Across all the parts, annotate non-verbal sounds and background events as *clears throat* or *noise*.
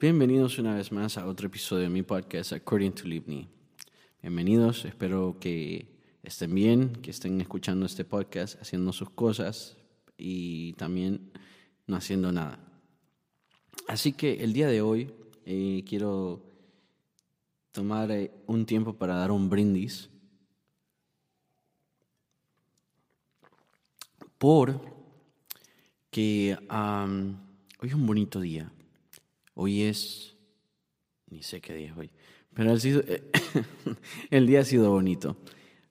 bienvenidos una vez más a otro episodio de mi podcast According to Livni. Bienvenidos, espero que estén bien, que estén escuchando este podcast, haciendo sus cosas y también no haciendo nada. Así que el día de hoy eh, quiero tomar eh, un tiempo para dar un brindis por que hoy es un bonito día. Hoy es, ni sé qué día es hoy, pero *coughs* el, día ha sido bonito.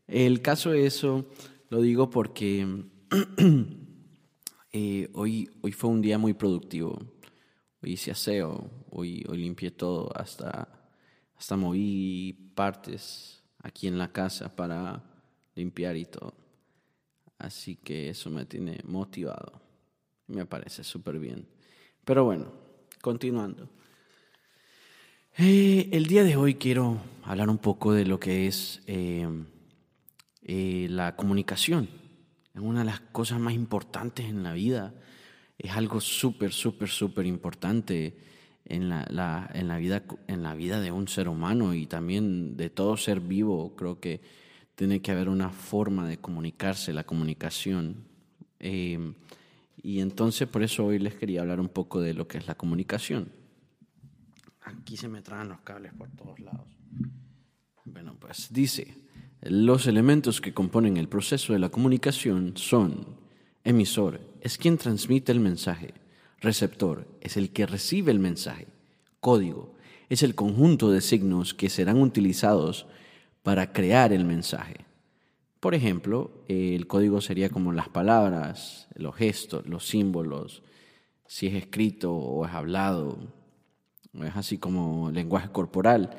El caso de eso lo digo porque *coughs* eh, hoy, hoy fue un día muy productivo. Hoy hice aseo, hoy, hoy limpié todo, hasta, hasta moví partes aquí en la casa para limpiar y todo. Así que eso me tiene motivado. Me parece súper bien. Pero bueno, continuando. Eh, el día de hoy quiero hablar un poco de lo que es eh, eh, la comunicación. Es una de las cosas más importantes en la vida. Es algo súper, súper, súper importante en la, en, la vida, en la vida de un ser humano y también de todo ser vivo. Creo que tiene que haber una forma de comunicarse, la comunicación. Y entonces por eso hoy les quería hablar un poco de lo que es la comunicación. Aquí se me traen los cables por todos lados. Bueno, pues dice, los elementos que componen el proceso de la comunicación son emisor, es quien transmite el mensaje, receptor, es el que recibe el mensaje, código, es el conjunto de signos que serán utilizados para crear el mensaje. Por ejemplo, el código sería como las palabras, los gestos, los símbolos, si es escrito o es hablado, es así como lenguaje corporal.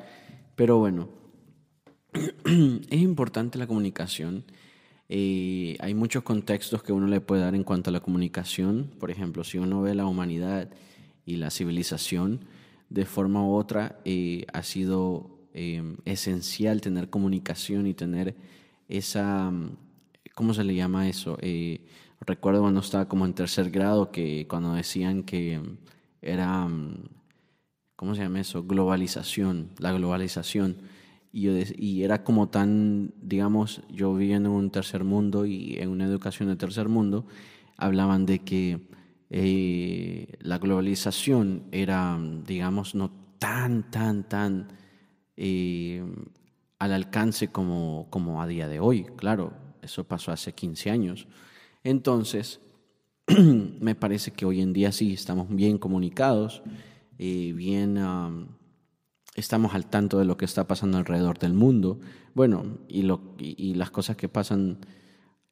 Pero bueno, *clears throat* es importante la comunicación. Eh, hay muchos contextos que uno le puede dar en cuanto a la comunicación. Por ejemplo, si uno ve la humanidad y la civilización, de forma u otra eh, ha sido eh, esencial tener comunicación y tener esa, ¿cómo se le llama eso? recuerdo cuando estaba como en tercer grado que cuando decían que era ¿cómo se llama eso? Globalización, la globalización. Y, y era como tan, digamos, yo viviendo en un tercer mundo y en una educación de tercer mundo, hablaban de que eh, la globalización era, digamos, no tan, tan, tan eh, al alcance como, como a día de hoy. Claro, eso pasó hace 15 años. Entonces, *clears throat* me parece que hoy en día sí estamos bien comunicados eh, bien estamos al tanto de lo que está pasando alrededor del mundo. Bueno, y, lo, y, las cosas que pasan,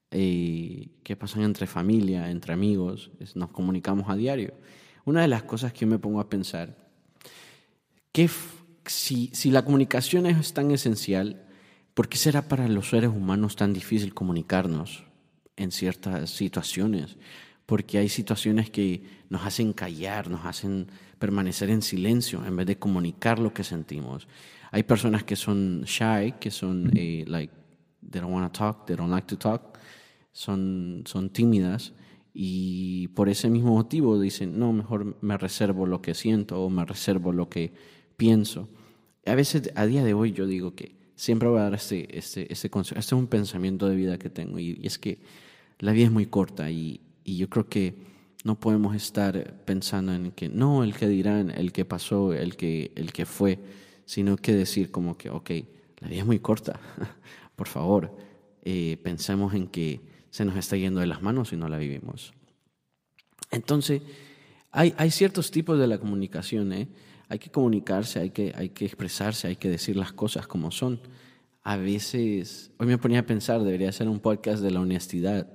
eh, que pasan entre familia, entre amigos, nos comunicamos a diario. Una de las cosas que me pongo a pensar, que si, si la comunicación es tan esencial, ¿por qué será para los seres humanos tan difícil comunicarnos en ciertas situaciones? Porque hay situaciones que nos hacen callar, nos hacen permanecer en silencio en vez de comunicar lo que sentimos. Hay personas que son shy, que son, eh, like, they don't want to talk, they don't like to talk, son, son tímidas y por ese mismo motivo dicen, no, mejor me reservo lo que siento o me reservo lo que pienso. A veces, a día de hoy, yo digo que siempre voy a dar este, este, este consejo. Este es un pensamiento de vida que tengo y, y es que la vida es muy corta y, y yo creo que no podemos estar pensando en que no, el que dirán, el que pasó, el que, el que fue, sino que decir como que, ok, la vida es muy corta, *laughs* por favor, eh, pensemos en que se nos está yendo de las manos y no la vivimos. Entonces, hay, hay ciertos tipos de la comunicación, ¿eh? Hay que comunicarse, hay que, hay que expresarse, hay que decir las cosas como son. A veces, hoy me ponía a pensar, debería ser un podcast de la honestidad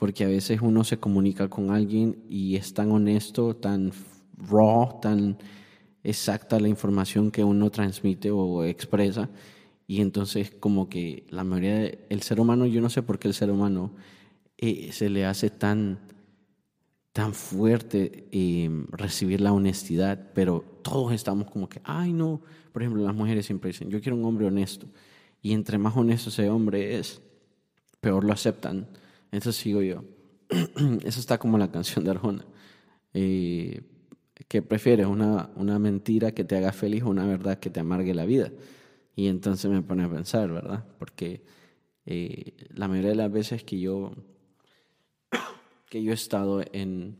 porque a veces uno se comunica con alguien y es tan honesto, tan raw, tan exacta la información que uno transmite o expresa, y entonces como que la mayoría del ser humano, yo no sé por qué el ser humano eh, se le hace tan, tan fuerte em, recibir la honestidad, pero todos estamos como que, ay no, por ejemplo, las mujeres siempre dicen, yo quiero un hombre honesto, y entre más honesto ese hombre es, peor lo aceptan entonces sigo yo. *clears throat* Eso está como la canción de Arjona. Eh, ¿Qué prefieres? Una, una mentira que te haga feliz o una verdad que te amargue la vida? Y entonces me pone a pensar, ¿verdad? Porque eh, la mayoría de las veces que yo, que yo he estado en,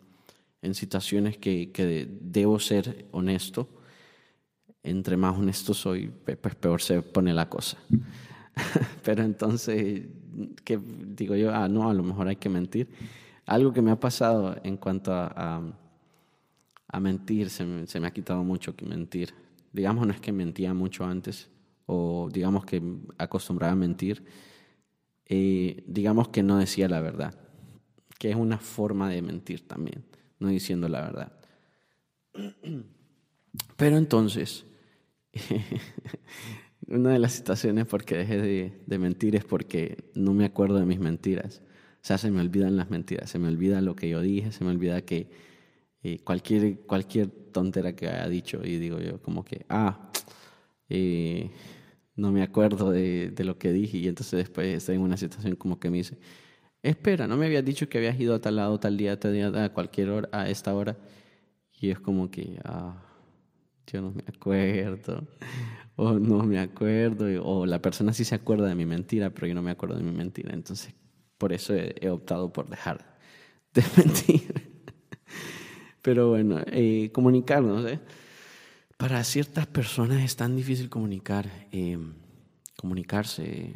en situaciones que, que debo ser honesto, entre más honesto soy, pues peor se pone la cosa. *laughs* Pero entonces, ¿qué digo yo? Ah, no, a lo mejor hay que mentir. Algo que me ha pasado en cuanto a, a, mentir, se me, se me, ha quitado mucho que mentir. Digamos, no es que mentía mucho antes, o digamos que acostumbraba a mentir, eh, digamos que no decía la verdad, que es una forma de mentir también, no diciendo la verdad. *clears throat* Pero entonces, *laughs* una de las situaciones por que dejé de, mentir es porque no me acuerdo de mis mentiras. O sea, se me olvidan las mentiras, se me olvida lo que yo dije, se me olvida que eh, cualquier, cualquier tontera que haya dicho y digo yo como que, ah, *tsk* eh, no me acuerdo de, de, lo que dije y entonces después estoy en una situación como que me dice, espera, no me habías dicho que habías ido a tal lado, tal día, tal día, a cualquier hora, a esta hora. Y es como que, ah, yo no me acuerdo, o no me acuerdo, o la persona sí se acuerda de mi mentira, pero yo no me acuerdo de mi mentira. Entonces, por eso he, optado por dejar de *laughs* mentir. Pero bueno, eh, comunicarnos, ¿eh? Para ciertas personas es tan difícil comunicar, eh, comunicarse.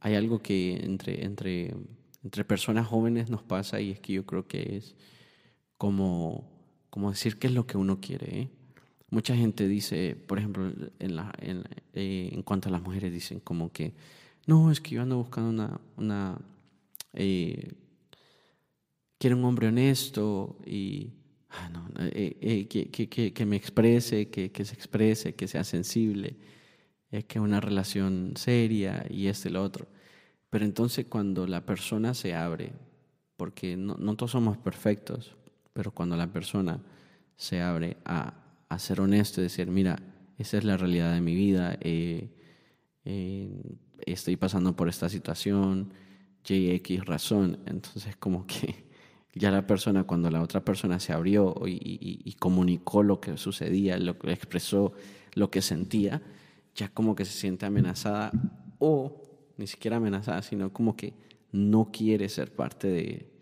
Hay algo que entre, entre, entre personas jóvenes nos pasa y es que yo creo que es como, como decir qué es lo que uno quiere. ¿eh? Mucha gente dice, por ejemplo, eh, en, cuanto a las mujeres, dicen como que, no, es que yo ando buscando una, una eh, quiero un hombre honesto y ah, eh, que, que, que, me exprese, que, que se exprese, que sea sensible, es que una relación seria y este y lo otro. Pero entonces cuando la persona se abre, porque no, no todos somos perfectos, pero cuando la persona se abre a a ser honesto y decir, mira, esa es la realidad de mi vida, eh, eh, estoy pasando por esta situación, JX razón. Entonces como que *laughs* ya la persona, cuando la otra persona se abrió y, comunicó lo que sucedía, lo que expresó, lo que sentía, ya como que se siente amenazada o ni siquiera amenazada, sino como que no quiere ser parte de,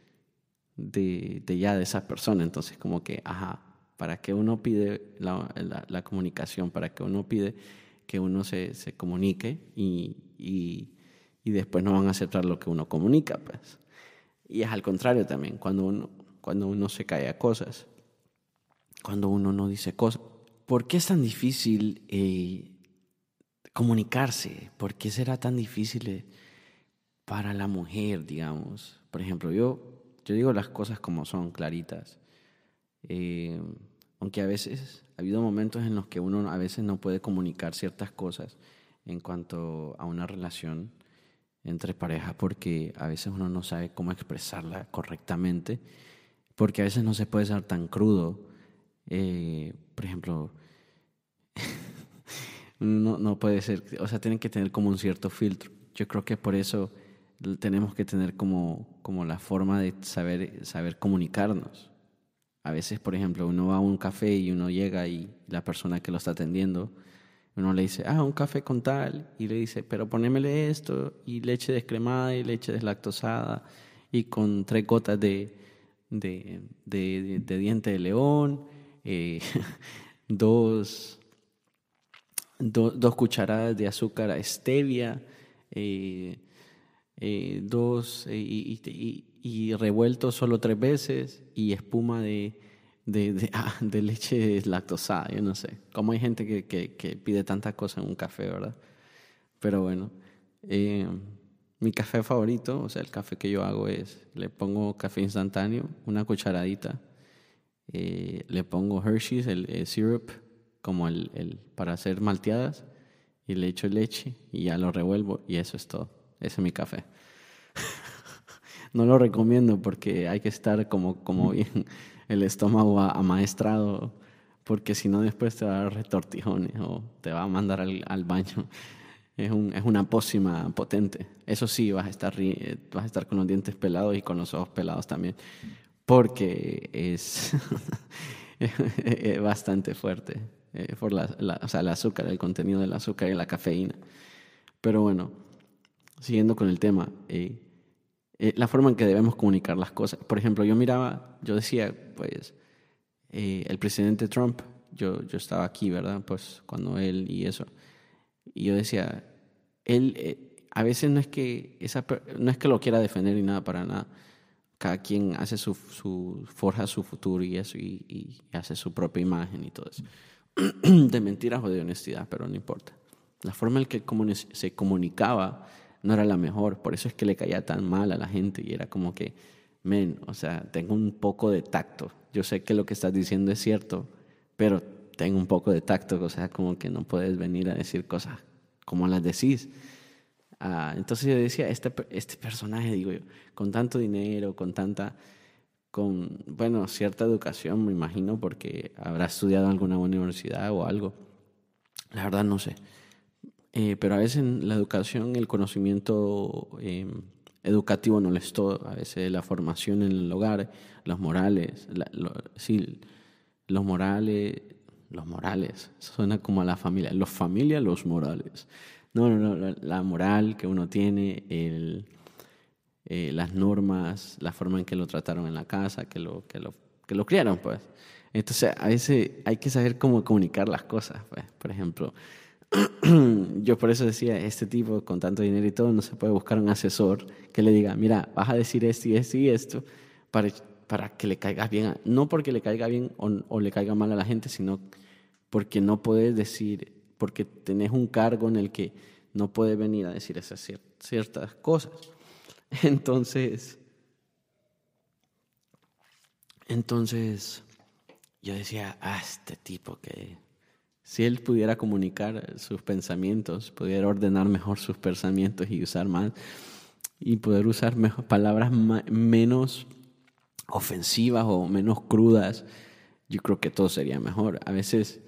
de, ya de esa persona. Entonces como que, ajá, para que uno pide la, la, comunicación, para que uno pide que uno se, se comunique y, y, y, después no van a aceptar lo que uno comunica. Pues. Y es al contrario también, cuando uno, cuando uno se cae a cosas, cuando uno no dice cosas. ¿Por qué es tan difícil eh, comunicarse? ¿Por qué será tan difícil eh, para la mujer, digamos? Por ejemplo, yo, yo digo las cosas como son, claritas. Eh, aunque a veces ha habido momentos en los que uno a veces no puede comunicar ciertas cosas en cuanto a una relación entre parejas porque a veces uno no sabe cómo expresarla correctamente, porque a veces no se puede ser tan crudo. Eh, por ejemplo, no, no puede ser, o sea, tienen que tener como un cierto filtro. Yo creo que por eso tenemos que tener como, como la forma de saber, saber comunicarnos. A veces, por ejemplo, uno va a un café y uno llega y la persona que lo está atendiendo, uno le dice, ah, un café con tal, y le dice, pero ponémele esto, y leche descremada y leche deslactosada, y con tres gotas de, de, de, diente de león, eh, *laughs* dos, dos cucharadas de azúcar a stevia, eh, eh, dos, y, y revuelto solo tres veces y espuma de, de, de, *laughs* ah, de leche lactosada, yo no sé. Como hay gente que, que, que, pide tantas cosas en un café, ¿verdad? Pero bueno, eh, mi café favorito, o sea, el café que yo hago es, le pongo café instantáneo, una cucharadita, eh, le pongo Hershey's, el, el syrup, como el, el, para hacer malteadas, y le echo leche y ya lo revuelvo y eso es todo. Ese es mi café. *laughs* no lo recomiendo porque hay que estar como, como bien *laughs* el estómago amaestrado, porque si no después te va a dar retortijones o te va a mandar al, al baño. *laughs* Es, un, es, una pócima potente. Eso sí, vas a, estar, vas a estar con los dientes pelados y con los ojos pelados también, porque es, es bastante fuerte. Eh, por la, o sea, el azúcar, el contenido del azúcar y la cafeína. Pero bueno, siguiendo con el tema, eh, eh, la forma en que debemos comunicar las cosas. Por ejemplo, yo miraba, yo decía, pues, el presidente Trump, yo, yo estaba aquí, ¿verdad? Pues cuando él y eso. Y yo decía, él a veces no es que esa no es que lo quiera defender ni nada para nada. Cada quien hace su, su forja su futuro y eso y, y, hace su propia imagen y todo eso. *clears throat* de mentiras o de honestidad, pero no importa. La forma en que se comunicaba no era la mejor, por eso es que le caía tan mal a la gente y era como que, men, o sea, tengo un poco de tacto. Yo sé que lo que estás diciendo es cierto, pero tengo un poco de tacto, o sea, como que no puedes venir a decir cosas como las decís. Ah, entonces yo decía, este, este personaje, digo yo, con tanto dinero, con tanta, con, bueno, cierta educación, me imagino, porque habrá estudiado en alguna universidad o algo. La verdad no sé. Eh, pero a veces la educación, el conocimiento em, educativo no es todo. A veces la formación en el hogar, los morales, sí, los morales, los morales, suena como a la familia, los familia, los morales. No, no, no, la moral que uno tiene, el, eh, las normas, la forma en que lo trataron en la casa, que lo, que lo, que lo criaron, pues. Entonces, a veces hay que saber cómo comunicar las cosas, pues. Por ejemplo, *clears throat* yo por eso decía, este tipo con tanto dinero y todo, no se puede buscar un asesor que le diga, mira, vas a decir esto y esto y esto para, para que le caiga bien, no porque le caiga bien o, o le caiga mal a la gente, sino porque no puedes decir porque tenés un cargo en el que no puedes venir a decir esas ciertas cosas. *laughs* Entonces, entonces yo decía, ah, este tipo que si él pudiera comunicar sus pensamientos, pudiera ordenar mejor sus pensamientos y usar más, y poder usar mejor, palabras menos ofensivas o menos crudas, yo creo que todo sería mejor. A veces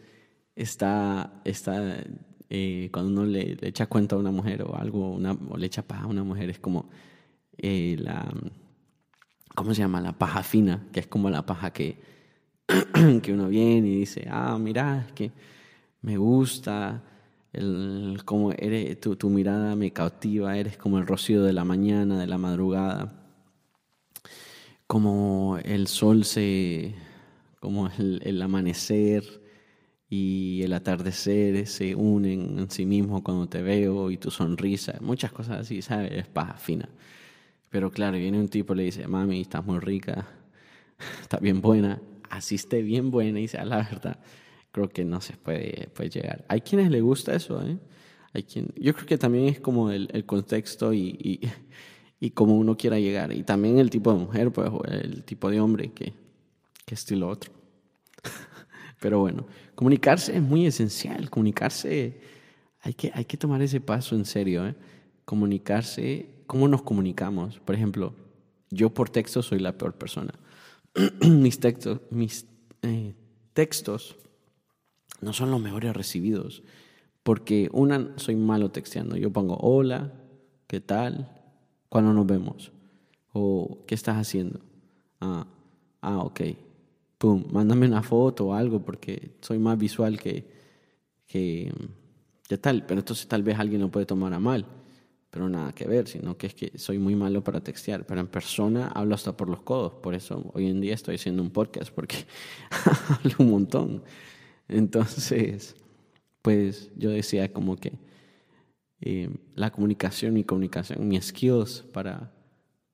está, está eh, cuando uno le, echa cuenta a una mujer o algo, una, o le echa paja a una mujer, es como eh, la, ¿cómo se llama? La paja fina, que es como la paja que, *clears throat* que uno viene y dice, ah, mira, es que me gusta, el, como eres, tu, mirada me cautiva, eres como el rocío de la mañana, de la madrugada, como el sol se, como el, el amanecer, y el atardecer se unen en sí mismo cuando te veo y tu sonrisa, muchas cosas así, ¿sabes? Es paja fina. Pero claro, viene un tipo y le dice, mami, estás muy rica, *laughs* está bien buena, así esté bien buena y sea la verdad, creo que no se puede, puede llegar. Hay quienes le gusta eso, ¿eh? Hay quien, yo creo que también es como el, el contexto y, y, *laughs* y cómo uno quiera llegar. Y también el tipo de mujer, pues, o el tipo de hombre que, que estilo otro. *laughs* Pero bueno, comunicarse es muy esencial. Comunicarse, hay que, hay que tomar ese paso en serio. ¿eh? Comunicarse, ¿cómo nos comunicamos? Por ejemplo, yo por texto soy la peor persona. *clears throat* mis textos, mis eh, textos no son los mejores recibidos. Porque una, soy malo texteando. Yo pongo hola, ¿qué tal? ¿Cuándo nos vemos? O ¿qué estás haciendo? Ah, ah, ok pum, mándame una foto o algo porque soy más visual que, que, tal. Pero entonces tal vez alguien lo puede tomar a mal, pero nada que ver, sino que es que soy muy malo para textear, pero en persona hablo hasta por los codos. Por eso hoy en día estoy haciendo un podcast porque *laughs* hablo un montón. Entonces, pues yo decía como que eh, la comunicación, mi comunicación, mis skills para,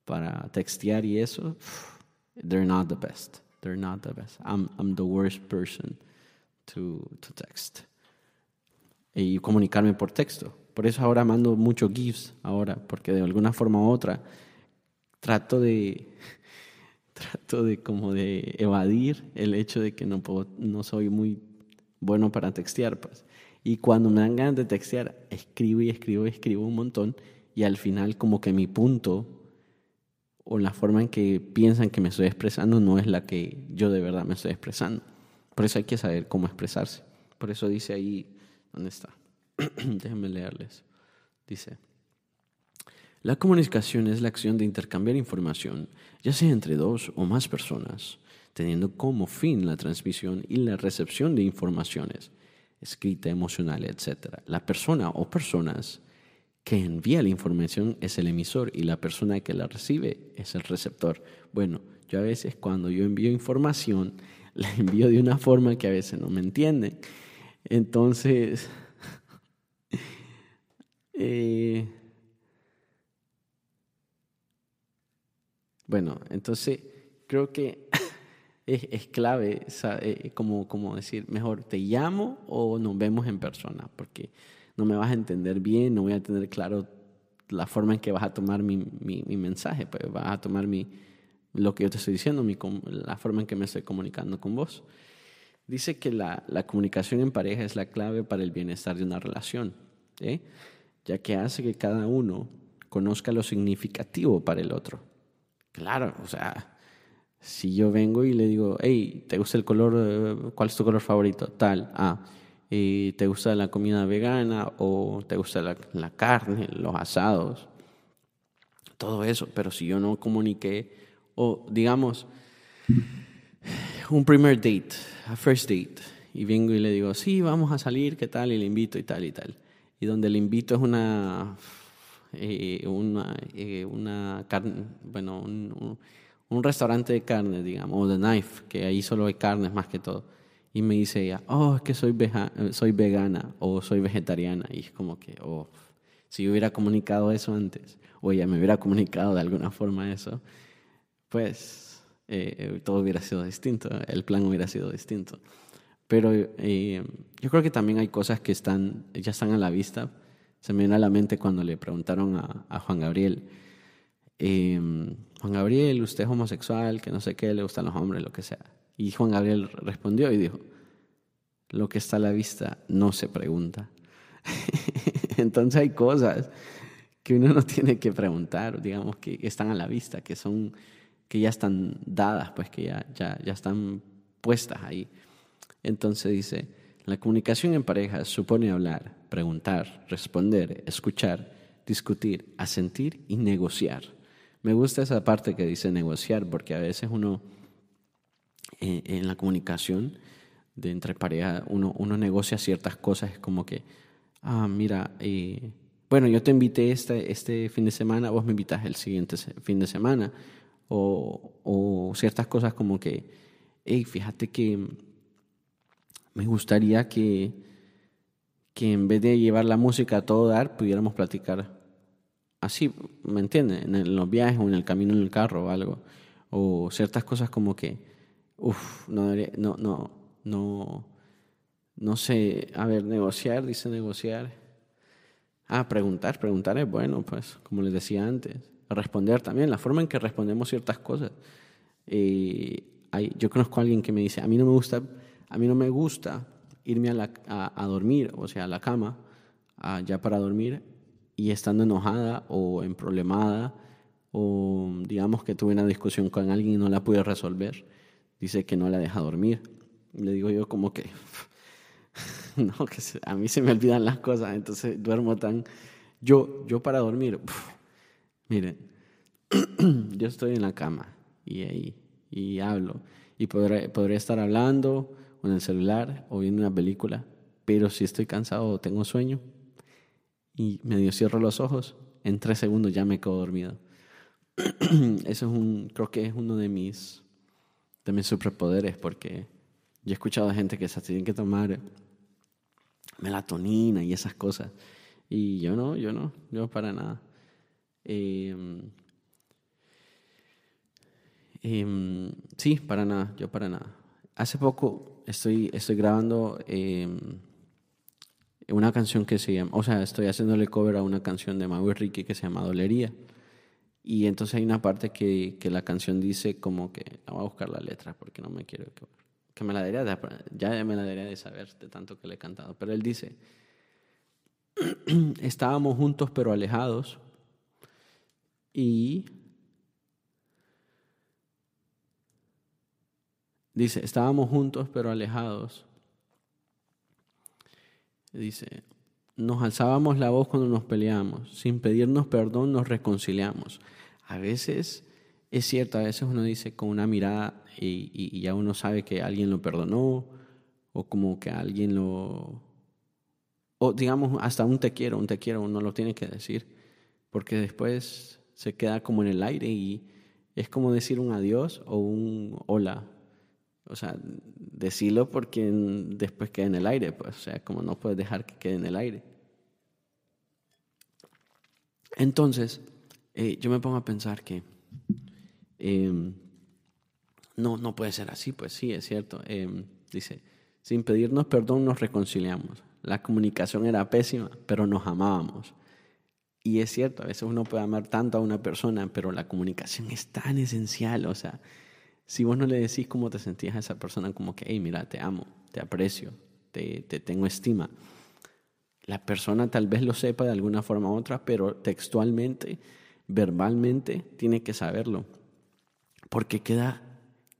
para textear y eso, they're not the best. They're not the best. I'm, I'm the worst person to, to text. Y comunicarme por texto. Por eso ahora mando mucho GIFs ahora, porque de alguna forma u otra trato de *laughs* trato de como de evadir el hecho de que no puedo, no soy muy bueno para textear, pues. Y cuando me dan ganas de textear, escribo y escribo y escribo un montón y al final como que mi punto o la forma en que piensan que me estoy expresando no es la que yo de verdad me estoy expresando. Por eso hay que saber cómo expresarse. Por eso dice ahí, ¿dónde está? *clears throat* Déjenme leerles. Dice, la comunicación es la acción de intercambiar información, ya sea entre dos o más personas, teniendo como fin la transmisión y la recepción de informaciones, escrita, emocional, etc. La persona o personas que envía la información es el emisor y la persona que la recibe es el receptor. Bueno, yo a veces cuando yo envío información, *laughs* la envío de una forma que a veces no me entienden. Entonces, eh, bueno, entonces creo que *laughs* es, clave, eh, como, como decir, mejor te llamo o nos vemos en persona, porque no me vas a entender bien, no voy a tener claro la forma en que vas a tomar mi, mi, mensaje, pues vas a tomar mi, lo que yo te estoy diciendo, mi, la forma en que me estoy comunicando con vos. Dice que la, la comunicación en pareja es la clave para el bienestar de una relación, ¿eh? Ya que hace que cada uno conozca lo significativo para el otro. Claro, o sea, si yo vengo y le digo, hey, ¿te gusta el color? Eh, ¿Cuál es tu color favorito? Tal. Ah, ¿y ¿te gusta la comida vegana o te gusta la, la carne, los asados? Todo eso. Pero si yo no comuniqué, o digamos, un primer date, a first date, y vengo y le digo, sí, vamos a salir, ¿qué tal? Y le invito y tal y tal. Donde le invito es una, eh, una, eh, una carne, bueno, un un restaurante de carne, digamos, o The Knife, que ahí solo hay carnes más que todo. Y me dice ella, oh, es que soy, soy vegana o soy vegetariana. Y es como que, oh, si yo hubiera comunicado eso antes, o ella me hubiera comunicado de alguna forma eso, pues eh, todo hubiera sido distinto, el plan hubiera sido distinto. Pero eh, yo creo que también hay cosas que están, ya están a la vista. Se me viene a la mente cuando le preguntaron a, a Juan Gabriel, eh, Juan Gabriel, usted es homosexual, que no sé qué, le gustan los hombres, lo que sea. Y Juan Gabriel respondió y dijo, lo que está a la vista no se pregunta. *laughs* Entonces hay cosas que uno no tiene que preguntar, digamos, que están a la vista, que son, que ya están dadas, pues que ya, ya, ya están puestas ahí. Entonces dice, la comunicación en pareja supone hablar, preguntar, responder, escuchar, discutir, asentir y negociar. Me gusta esa parte que dice negociar, porque a veces uno eh, en la comunicación de entre pareja, uno, uno negocia ciertas cosas, es como que, ah, mira, eh, bueno, yo te invité este, este fin de semana, vos me invitas el siguiente fin de semana, o, o ciertas cosas como que, hey, fíjate que me gustaría que, que en vez de llevar la música a todo dar, pudiéramos platicar así, ¿me entiendes? En los viajes o en el camino en el carro o algo. O ciertas cosas como que, uff, no, no, no, no, sé, a ver, negociar, dice negociar. Ah, preguntar, preguntar es bueno, pues, como les decía antes. Responder también, la forma en que respondemos ciertas cosas. Eh, yo conozco a alguien que me dice, a mí no me gusta, a mí no me gusta irme a, dormir, o sea, a la cama, ya para dormir, y estando enojada o en problemada o digamos que tuve una discusión con alguien y no la pude resolver, dice que no la deja dormir. Le digo yo como que, *laughs* no, que a mí se me olvidan las cosas, entonces duermo tan... Yo, yo para dormir, miren, *clears throat* yo estoy en la cama y ahí, y hablo, y podré, podría estar hablando o en el celular o viendo una película, pero si estoy cansado o tengo sueño, y medio cierro los ojos, en tres segundos ya me quedo dormido. *clears throat* Eso es un, creo que es uno de mis, de mis superpoderes, porque yo he escuchado a gente que se tienen que tomar melatonina y esas cosas. Y yo no, yo no, yo para nada. Em, em, sí, para nada, yo para nada. Hace poco estoy, estoy grabando em, una canción que se llama, o sea, estoy haciéndole cover a una canción de Mau Ricky que se llama Dolería. Y entonces hay una parte que, que la canción dice como que, no voy a buscar la letra porque no me quiero que, que me la debería de, ya me la debería de saber de tanto que le he cantado. Pero él dice, *clears throat* estábamos juntos pero alejados y dice, estábamos juntos pero alejados Dice, nos alzábamos la voz cuando nos peleamos, sin pedirnos perdón nos reconciliamos. A veces es cierto, a veces uno dice con una mirada y, ya uno sabe que alguien lo perdonó o como que alguien lo... O digamos, hasta un te quiero, un te quiero, uno lo tiene que decir, porque después se queda como en el aire y es como decir un adiós o un hola. O sea, decirlo porque después queda en el aire, pues, o sea, como no puedes dejar que quede en el aire. Entonces, eh, yo me pongo a pensar que em, no, no puede ser así, pues sí, es cierto. Em, dice, sin pedirnos perdón nos reconciliamos. La comunicación era pésima, pero nos amábamos. Y es cierto, a veces uno puede amar tanto a una persona, pero la comunicación es tan esencial. O sea, si vos no le decís cómo te sentías a esa persona, como que, hey, mira, te amo, te aprecio, te, te tengo estima. La persona tal vez lo sepa de alguna forma u otra, pero textualmente, verbalmente, tiene que saberlo. Porque queda,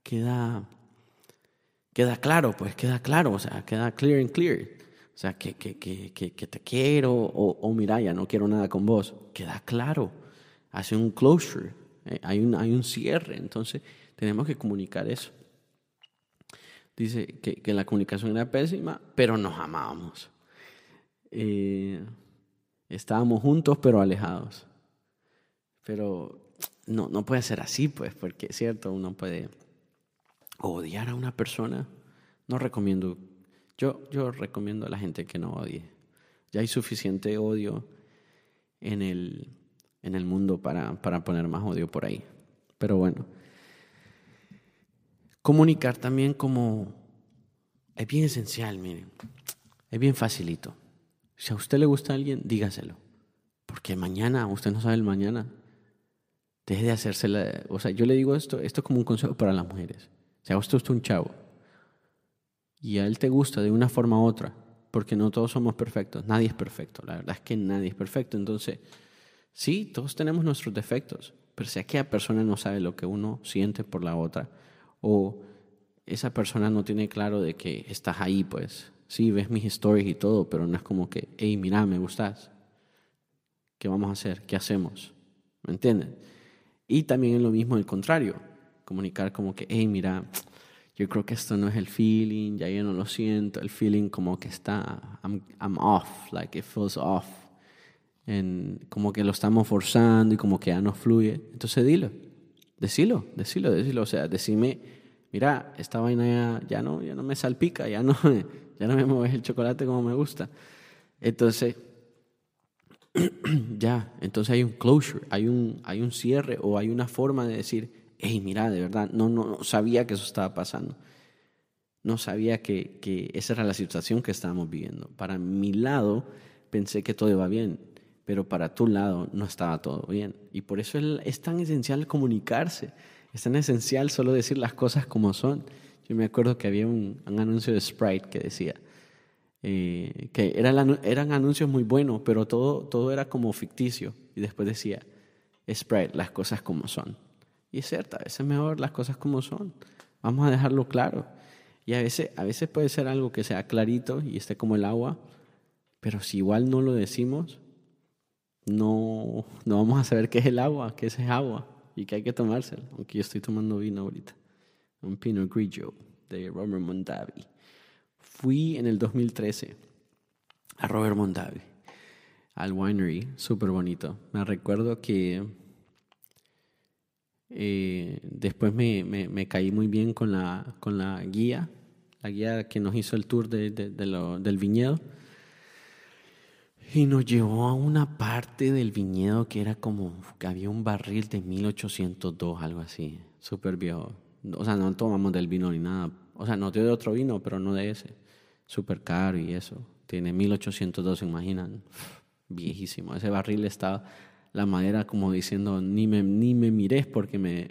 queda, queda claro, pues queda claro, o sea, queda clear and clear. O sea, que, que, que, que te quiero o, mira, ya no quiero nada con vos. Queda claro. Hace un closure. Eh, hay, un, hay un cierre. Entonces, tenemos que comunicar eso. Dice que, la comunicación era pésima, pero nos amábamos. Eh, estábamos juntos, pero alejados. Pero no, no puede ser así, pues, porque es cierto, uno puede odiar a una persona. No recomiendo yo, yo recomiendo a la gente que no odie. Ya hay suficiente odio en el, en el mundo para, para poner más odio por ahí. Pero bueno, comunicar también como es bien esencial, miren, es bien facilito. Si a usted le gusta a alguien, dígaselo, porque mañana, usted no sabe el mañana. Deje de hacerse la, o sea, yo le digo esto, esto es como un consejo para las mujeres. Si a usted es un chavo y a él te gusta de una forma u otra, porque no todos somos perfectos, nadie es perfecto, la verdad es que nadie es perfecto, entonces sí, todos tenemos nuestros defectos, pero si aquella persona no sabe lo que uno siente por la otra, o esa persona no tiene claro de que estás ahí, pues sí, ves mis stories y todo, pero no es como que, hey, mira, me gustas, ¿qué vamos a hacer? ¿Qué hacemos? ¿Me entienden? Y también es lo mismo el contrario, comunicar como que, hey, mira, yo creo que esto no es el feeling, ya yo no lo siento, el feeling como que está, I'm, I'm off, like it feels off. En, como que lo estamos forzando y como que ya no fluye. Entonces dilo, decilo, decilo, decilo. O sea, decime, mira, esta vaina ya, no, ya no me salpica, ya no, ya no me mueves el chocolate como me gusta. Entonces, *clears throat* ya, entonces hay un closure, hay un, hay un cierre o hay una forma de decir, hey, mira, de verdad, no, no, sabía que eso estaba pasando. No sabía que, que esa era la situación que estábamos viviendo. Para mi lado pensé que todo iba bien, pero para tu lado no estaba todo bien. Y por eso es tan esencial comunicarse, es tan esencial solo decir las cosas como son. Yo me acuerdo que había un, anuncio de Sprite que decía eh, que eran, eran anuncios muy buenos, pero todo, todo era como ficticio. Y después decía, Sprite, las cosas como son. Y es cierto, a veces es mejor las cosas como son. Vamos a dejarlo claro. Y a veces, a veces puede ser algo que sea clarito y esté como el agua, pero si igual no lo decimos, no, no vamos a saber qué es el agua, qué es agua y que hay que tomárselo. Aunque yo estoy tomando vino ahorita. Un Pinot Grigio de Robert Mondavi. Fui en el 2013 a Robert Mondavi, al winery, súper bonito. Me recuerdo que eh, después me, me, caí muy bien con la, con la guía, la guía que nos hizo el tour de, de, lo, del viñedo. Y nos llevó a una parte del viñedo que era como que había un barril de 1802, algo así, súper viejo. O sea, no tomamos del vino ni nada. O sea, no de otro vino, pero no de ese. Súper caro y eso. Tiene 1802, se imaginan. Viejísimo. Ese barril estaba la madera como diciendo, ni me, ni me mires porque me,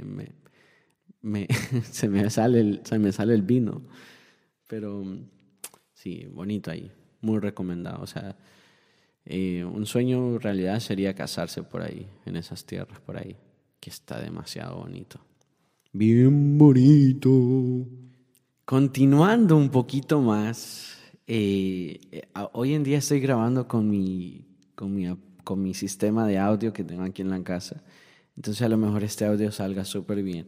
me, *laughs* se, me sale el, se me sale el vino. Pero sí, bonito ahí, muy recomendado. O sea, eh, un sueño realidad sería casarse por ahí, en esas tierras por ahí, que está demasiado bonito. Bien bonito. Continuando un poquito más, eh, hoy en día estoy grabando con mi, con mi con mi sistema de audio que tengo aquí en la casa. Entonces a lo mejor este audio salga súper bien.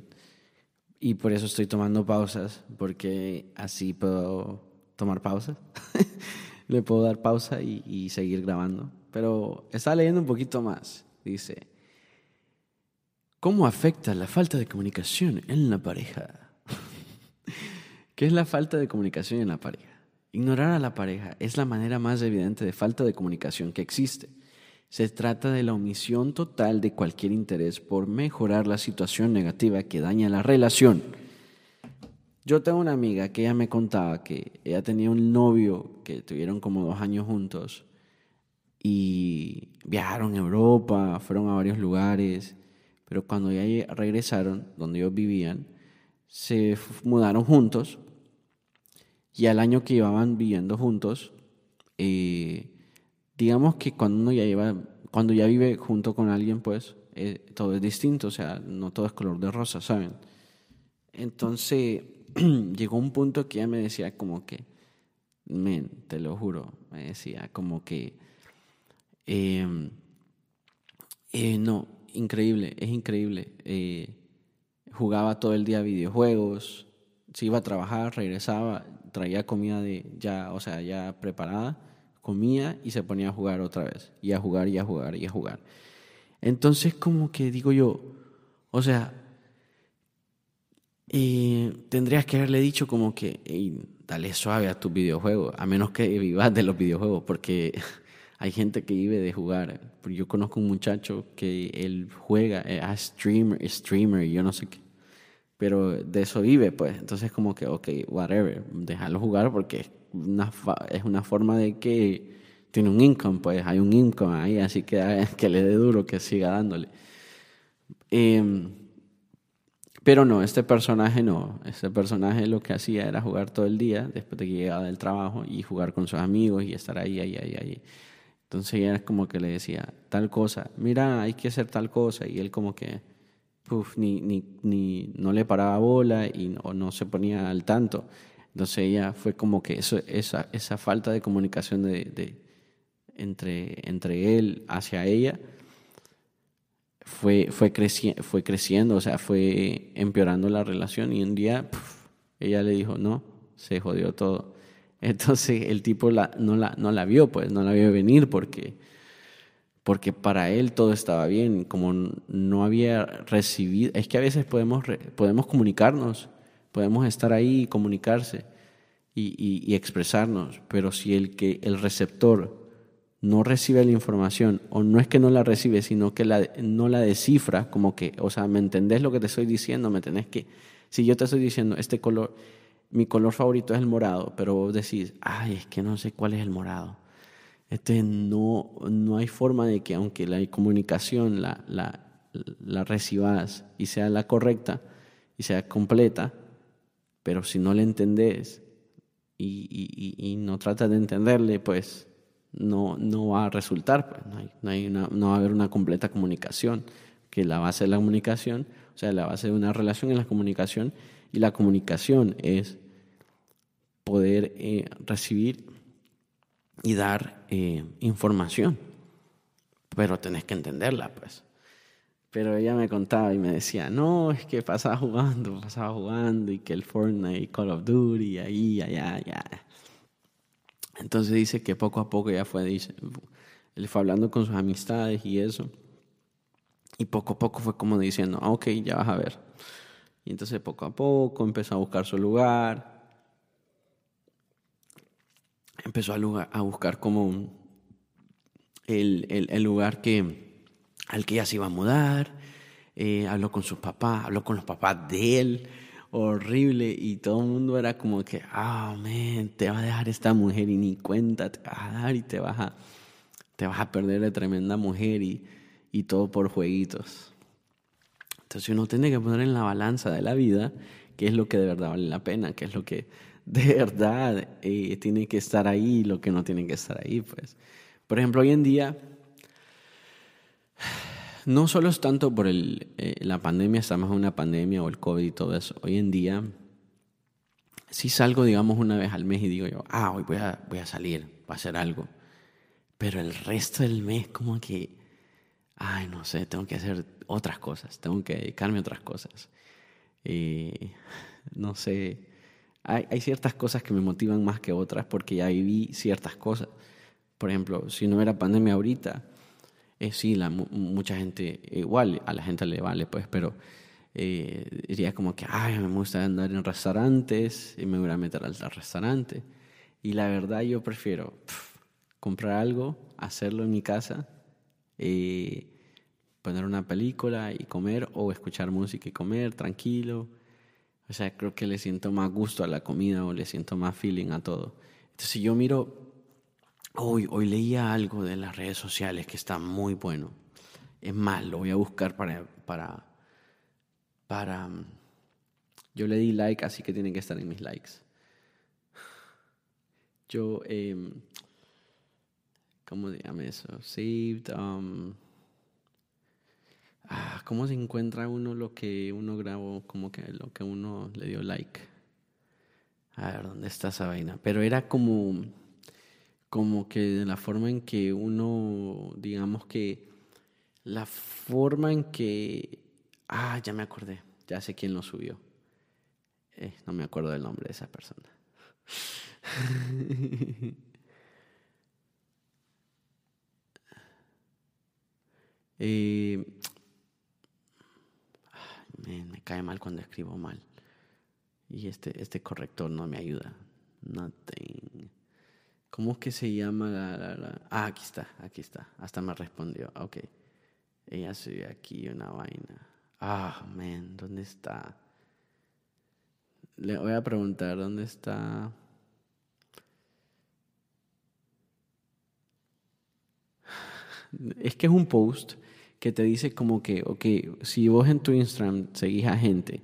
y por eso estoy tomando pausas, porque así puedo tomar pausas. *laughs* Le puedo dar pausa y, seguir grabando. Pero está leyendo un poquito más. Dice, ¿cómo afecta la falta de comunicación en la pareja? *laughs* ¿Qué es la falta de comunicación en la pareja? Ignorar a la pareja es la manera más evidente de falta de comunicación que existe. Se trata de la omisión total de cualquier interés por mejorar la situación negativa que daña la relación. Yo tengo una amiga que ella me contaba que ella tenía un novio que tuvieron como dos años juntos y viajaron a Europa, fueron a varios lugares, pero cuando ya regresaron, donde ellos vivían, se mudaron juntos y al año que llevaban viviendo juntos, eh, digamos que cuando uno ya lleva, cuando ya vive junto con alguien, pues eh, todo es distinto, o sea, no todo es color de rosa, ¿saben? Entonces *clears throat* llegó un punto que ella me decía como que, men, te lo juro, me decía como que, em, eh, no, increíble, es increíble. Eh, jugaba todo el día videojuegos, se iba a trabajar, regresaba, traía comida de ya, o sea, ya preparada comía y se ponía a jugar otra vez, y a jugar y a jugar y a jugar. Entonces como que digo yo, o sea, eh, tendrías que haberle dicho como que, dale suave a tu videojuego, a menos que vivas de los videojuegos, porque *laughs* hay gente que vive de jugar. Yo conozco un muchacho que él juega, eh, streamer, streamer, yo no sé qué, pero de eso vive, pues. Entonces como que, ok, whatever, déjalo jugar porque es una forma de que tiene un income, pues hay un income ahí, así que, *laughs* que le dé duro, que siga dándole. Em, pero no, este personaje no. Este personaje lo que hacía era jugar todo el día después de que llegaba del trabajo y jugar con sus amigos y estar ahí, ahí, ahí, ahí. Entonces ella como que le decía tal cosa, mira, hay que hacer tal cosa. Y él como que, puff, ni, ni, ni no le paraba bola y no, no se ponía al tanto. Entonces ella fue como que eso, esa, esa falta de comunicación de, entre, entre él hacia ella fue, fue, fue creciendo, o sea, fue empeorando la relación y un día ella le dijo, no, se jodió todo. Entonces el tipo la, no, la, no la vio, pues no la vio venir porque, porque para él todo estaba bien, como no había recibido, es que a veces podemos, podemos comunicarnos Podemos estar ahí y comunicarse y, expresarnos, pero si el, que, el receptor no recibe la información, o no es que no la recibe, sino que la, no la descifra, como que, o sea, ¿me entendés lo que te estoy diciendo? ¿Me tenés que, si yo te estoy diciendo, este color, mi color favorito es el morado, pero vos decís, ay, es que no sé cuál es el morado. Este, no, no hay forma de que aunque la comunicación la, la, la recibas y sea la correcta y sea completa, pero si no le entendés y, no tratas de entenderle, pues no, no va a resultar, pues no, hay, no, hay no va a haber una completa comunicación, que la base de la comunicación, o sea, la base de una relación es la comunicación, y la comunicación es poder eh, recibir y dar eh, información, pero tenés que entenderla, pues. Pero ella me contaba y me decía, no, es que pasaba jugando, pasaba jugando y que el Fortnite, Call of Duty, ahí, allá, allá. Entonces dice que poco a poco ya fue, él fue hablando con sus amistades y eso. Y poco a poco fue como diciendo, ah, ok, ya vas a ver. Y entonces poco a poco empezó a buscar su lugar. Empezó a, buscar como el, el, lugar que al que ya se iba a mudar, eh, habló con sus papás, habló con los papás de él, horrible, y todo el mundo era como que, ah, man, te va a dejar esta mujer y ni cuenta te vas a dar y te vas a, te vas a perder de tremenda mujer y, y todo por jueguitos. Entonces uno tiene que poner en la balanza de la vida qué es lo que de verdad vale la pena, qué es lo que de verdad eh, tiene que estar ahí y lo que no tiene que estar ahí. Pues. Por ejemplo, hoy en día no solo es tanto por el, eh, la pandemia, estamos en una pandemia o el COVID y todo eso. Hoy en día, si salgo, digamos, una vez al mes y digo yo, ah, hoy voy a, voy a salir, voy a hacer algo. Pero el resto del mes, como que, ay, no sé, tengo que hacer otras cosas, tengo que dedicarme a otras cosas. Eh, *laughs* no sé, hay, hay, ciertas cosas que me motivan más que otras porque ya viví ciertas cosas. Por ejemplo, si no era pandemia ahorita, eh, sí, la, mucha gente, igual a la gente le vale, pues, pero eh, diría como que, ay, me gusta andar en restaurantes y me voy a meter al restaurante. Y la verdad yo prefiero comprar algo, hacerlo en mi casa, eh, poner una película y comer o escuchar música y comer tranquilo. O sea, creo que le siento más gusto a la comida o le siento más feeling a todo. Entonces, yo miro, hoy, hoy leía algo de las redes sociales que está muy bueno. Es más, lo voy a buscar para, para, para... Yo le di like, así que tiene que estar en mis likes. Yo, eh, ¿cómo se llama eso? Saved. Um, ah, ¿Cómo se encuentra uno lo que uno grabó, como que lo que uno le dio like? A ver, ¿dónde está esa vaina? Pero era como, como que la forma en que uno, digamos que, la forma en que Ah, ya me acordé. Ya sé quién lo subió. Eh, no me acuerdo del nombre de esa persona. *laughs* Eh, me, cae mal cuando escribo mal. Y este, este corrector no me ayuda. Nothing. ¿Cómo es que se llama la, Ah, aquí está, aquí está. Hasta me respondió. Ok. Ella subió aquí una vaina. Ah, man, ¿dónde está? Le voy a preguntar dónde está. Es que es un post que te dice como que, ok, si vos en tu Instagram seguís a gente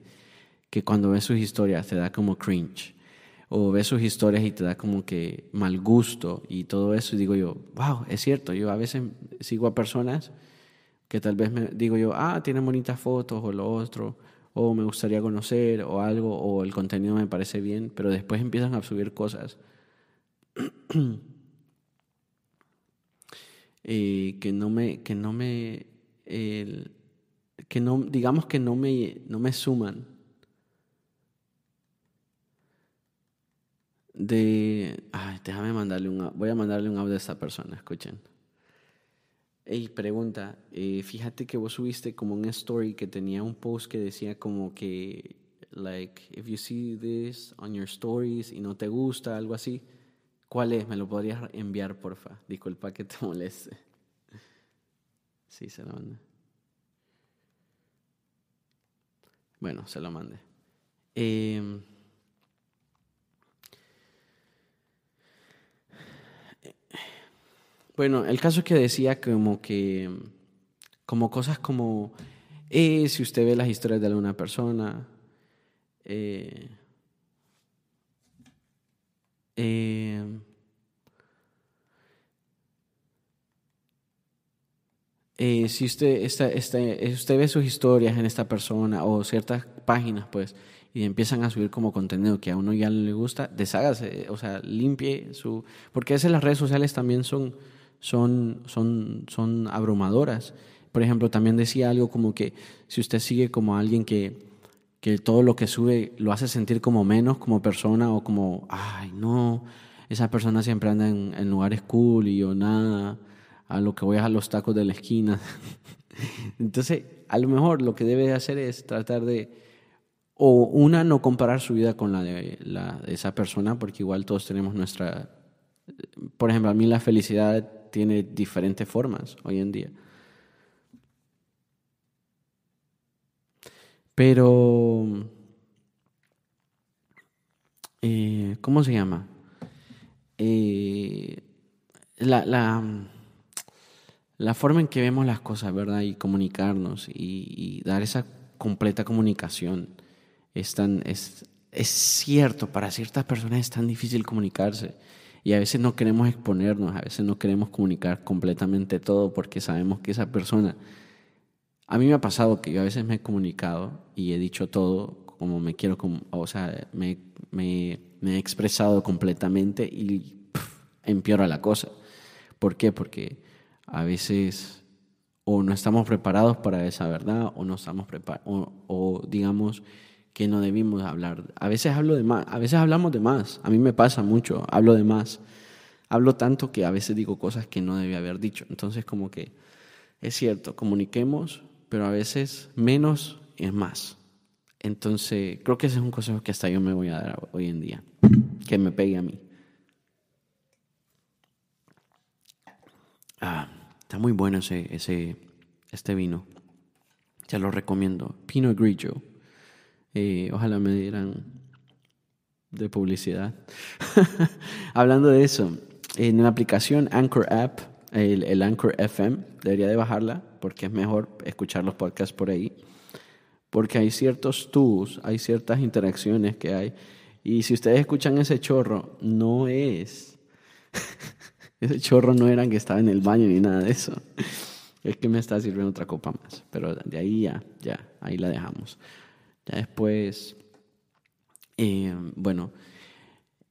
que cuando ves sus historias te da como cringe, o ves sus historias y te da como que mal gusto y todo eso, y digo yo, wow, es cierto, yo a veces sigo a personas que tal vez me digo yo, ah, tiene bonitas fotos o lo otro, o me gustaría conocer o algo, o el contenido me parece bien, pero después empiezan a subir cosas *clears throat* eh, que no me, que no me, que no, digamos que no me, no me suman de, ay, déjame mandarle un, voy a mandarle un audio a esta persona, escuchen. Ey, pregunta, eh, fíjate que vos subiste como un story que tenía un post que decía como que, like, if you see this on your stories y no te gusta, algo así, ¿cuál es? ¿Me lo podrías enviar, porfa? Disculpa que te moleste. Sí, se lo mandé. Bueno, se lo mandé. Eh, Bueno, el caso que decía como que, como cosas como, eh, si usted ve las historias de alguna persona, eh, eh, eh, si usted, está, usted ve sus historias en esta persona o ciertas páginas, pues, y empiezan a subir como contenido que a uno ya le gusta, deshágase, o sea, limpie su... Porque a veces las redes sociales también son son, son, son abrumadoras. Por ejemplo, también decía algo como que si usted sigue como alguien que, que todo lo que sube lo hace sentir como menos como persona o como, ay, no, esa persona siempre anda en, en lugares cool y yo nada, a lo que voy a los tacos de la esquina. *laughs* Entonces, a lo mejor lo que debe hacer es tratar de, o una, no comparar su vida con la de, la de esa persona, porque igual todos tenemos nuestra, por ejemplo, a mí la felicidad tiene diferentes formas hoy en día. Pero, eh, ¿cómo se llama? Eh, la, la, la, forma en que vemos las cosas, ¿verdad? Y comunicarnos y, dar esa completa comunicación es, tan, es, es cierto, para ciertas personas es tan difícil comunicarse. Y a veces no queremos exponernos, a veces no queremos comunicar completamente todo porque sabemos que esa persona... A mí me ha pasado que yo a veces me he comunicado y he dicho todo como me quiero, o sea, me, me, he expresado completamente y empeora la cosa. ¿Por qué? Porque a veces o no estamos preparados para esa verdad o no estamos preparados, o, digamos que no debimos hablar. A veces hablo de más, a veces hablamos de más. A mí me pasa mucho, hablo de más. Hablo tanto que a veces digo cosas que no debía haber dicho. Entonces como que es cierto, comuniquemos, pero a veces menos es más. Entonces creo que ese es un consejo que hasta yo me voy a dar hoy en día, que me pegue a mí. Ah, está muy bueno ese, ese, este vino. Se lo recomiendo. Pinot Grigio. Eh, ojalá me dieran de publicidad. *laughs* Hablando de eso, en la aplicación Anchor App, el, el, Anchor FM, debería de bajarla porque es mejor escuchar los podcasts por ahí. Porque hay ciertos tools, hay ciertas interacciones que hay. Y si ustedes escuchan ese chorro, no es. *laughs* ese chorro no era que estaba en el baño ni nada de eso. *laughs* Es que me está sirviendo otra copa más. Pero de ahí ya, ya, ahí la dejamos. Ya después, eh, bueno,